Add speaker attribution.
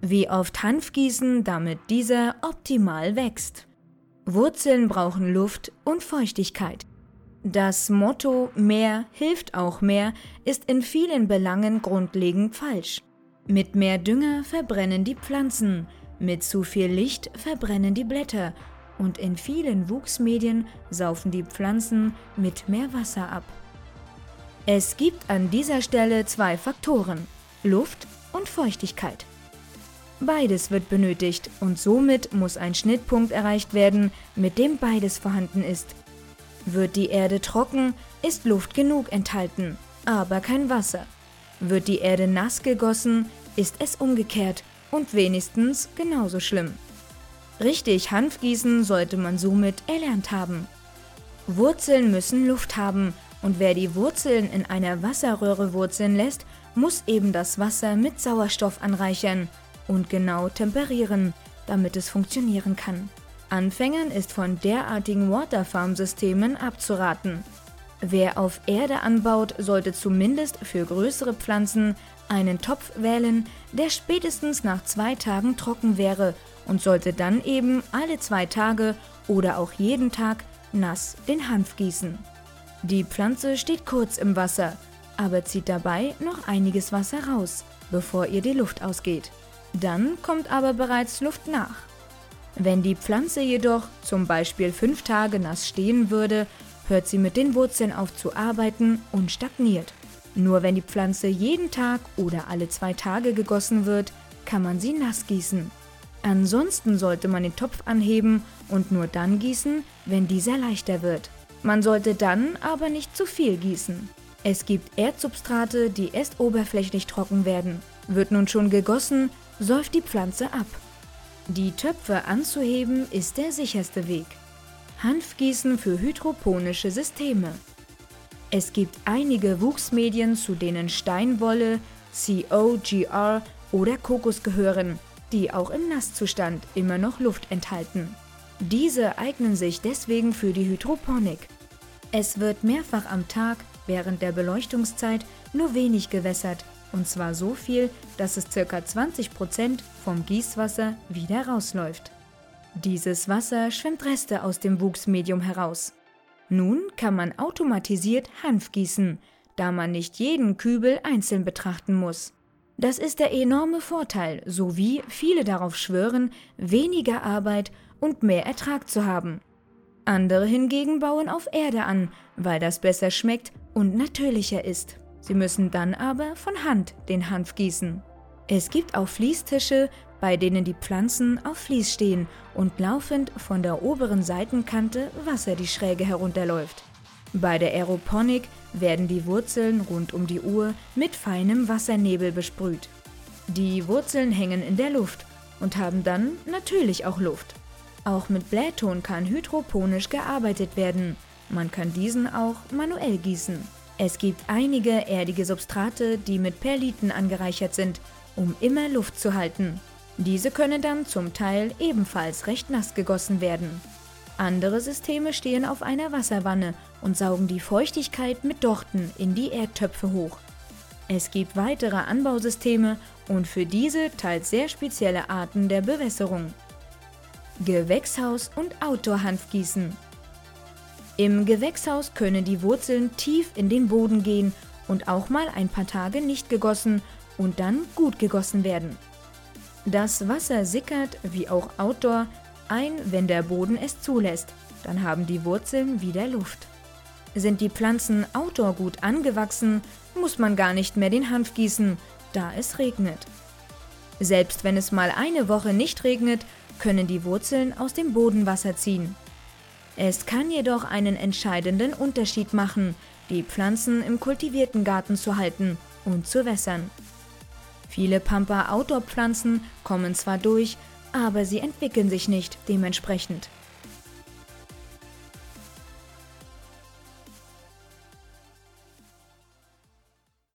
Speaker 1: Wie oft Hanf gießen, damit dieser optimal wächst. Wurzeln brauchen Luft und Feuchtigkeit. Das Motto Mehr hilft auch mehr ist in vielen Belangen grundlegend falsch. Mit mehr Dünger verbrennen die Pflanzen, mit zu viel Licht verbrennen die Blätter und in vielen Wuchsmedien saufen die Pflanzen mit mehr Wasser ab. Es gibt an dieser Stelle zwei Faktoren, Luft und Feuchtigkeit. Beides wird benötigt und somit muss ein Schnittpunkt erreicht werden, mit dem beides vorhanden ist. Wird die Erde trocken, ist Luft genug enthalten, aber kein Wasser. Wird die Erde nass gegossen, ist es umgekehrt und wenigstens genauso schlimm. Richtig Hanf gießen sollte man somit erlernt haben. Wurzeln müssen Luft haben und wer die Wurzeln in einer Wasserröhre wurzeln lässt, muss eben das Wasser mit Sauerstoff anreichern und genau temperieren, damit es funktionieren kann. Anfängern ist von derartigen Waterfarm-Systemen abzuraten. Wer auf Erde anbaut, sollte zumindest für größere Pflanzen einen Topf wählen, der spätestens nach zwei Tagen trocken wäre und sollte dann eben alle zwei Tage oder auch jeden Tag nass den Hanf gießen. Die Pflanze steht kurz im Wasser, aber zieht dabei noch einiges Wasser raus, bevor ihr die Luft ausgeht. Dann kommt aber bereits Luft nach. Wenn die Pflanze jedoch zum Beispiel fünf Tage nass stehen würde, hört sie mit den Wurzeln auf zu arbeiten und stagniert. Nur wenn die Pflanze jeden Tag oder alle zwei Tage gegossen wird, kann man sie nass gießen. Ansonsten sollte man den Topf anheben und nur dann gießen, wenn dieser leichter wird. Man sollte dann aber nicht zu viel gießen. Es gibt Erdsubstrate, die erst oberflächlich trocken werden. Wird nun schon gegossen, säuft die Pflanze ab. Die Töpfe anzuheben ist der sicherste Weg. Hanfgießen für hydroponische Systeme. Es gibt einige Wuchsmedien, zu denen Steinwolle, COGR oder Kokos gehören, die auch im Nasszustand immer noch Luft enthalten. Diese eignen sich deswegen für die Hydroponik. Es wird mehrfach am Tag während der Beleuchtungszeit nur wenig gewässert, und zwar so viel, dass es ca. 20% vom Gießwasser wieder rausläuft. Dieses Wasser schwimmt Reste aus dem Wuchsmedium heraus. Nun kann man automatisiert Hanf gießen, da man nicht jeden Kübel einzeln betrachten muss. Das ist der enorme Vorteil, sowie viele darauf schwören, weniger Arbeit und mehr Ertrag zu haben. Andere hingegen bauen auf Erde an, weil das besser schmeckt und natürlicher ist. Sie müssen dann aber von Hand den Hanf gießen. Es gibt auch Fließtische, bei denen die Pflanzen auf Fließ stehen und laufend von der oberen Seitenkante Wasser die Schräge herunterläuft. Bei der Aeroponik werden die Wurzeln rund um die Uhr mit feinem Wassernebel besprüht. Die Wurzeln hängen in der Luft und haben dann natürlich auch Luft. Auch mit Blähton kann hydroponisch gearbeitet werden. Man kann diesen auch manuell gießen. Es gibt einige erdige Substrate, die mit Perliten angereichert sind, um immer Luft zu halten. Diese können dann zum Teil ebenfalls recht nass gegossen werden. Andere Systeme stehen auf einer Wasserwanne und saugen die Feuchtigkeit mit Dochten in die Erdtöpfe hoch. Es gibt weitere Anbausysteme und für diese teils sehr spezielle Arten der Bewässerung. Gewächshaus und Outdoor-Hanfgießen. Im Gewächshaus können die Wurzeln tief in den Boden gehen und auch mal ein paar Tage nicht gegossen und dann gut gegossen werden. Das Wasser sickert, wie auch Outdoor, ein, wenn der Boden es zulässt. Dann haben die Wurzeln wieder Luft. Sind die Pflanzen outdoor gut angewachsen, muss man gar nicht mehr den Hanf gießen, da es regnet. Selbst wenn es mal eine Woche nicht regnet, können die Wurzeln aus dem Bodenwasser ziehen. Es kann jedoch einen entscheidenden Unterschied machen, die Pflanzen im kultivierten Garten zu halten und zu wässern. Viele Pampa-Outdoor-Pflanzen kommen zwar durch, aber sie entwickeln sich nicht dementsprechend.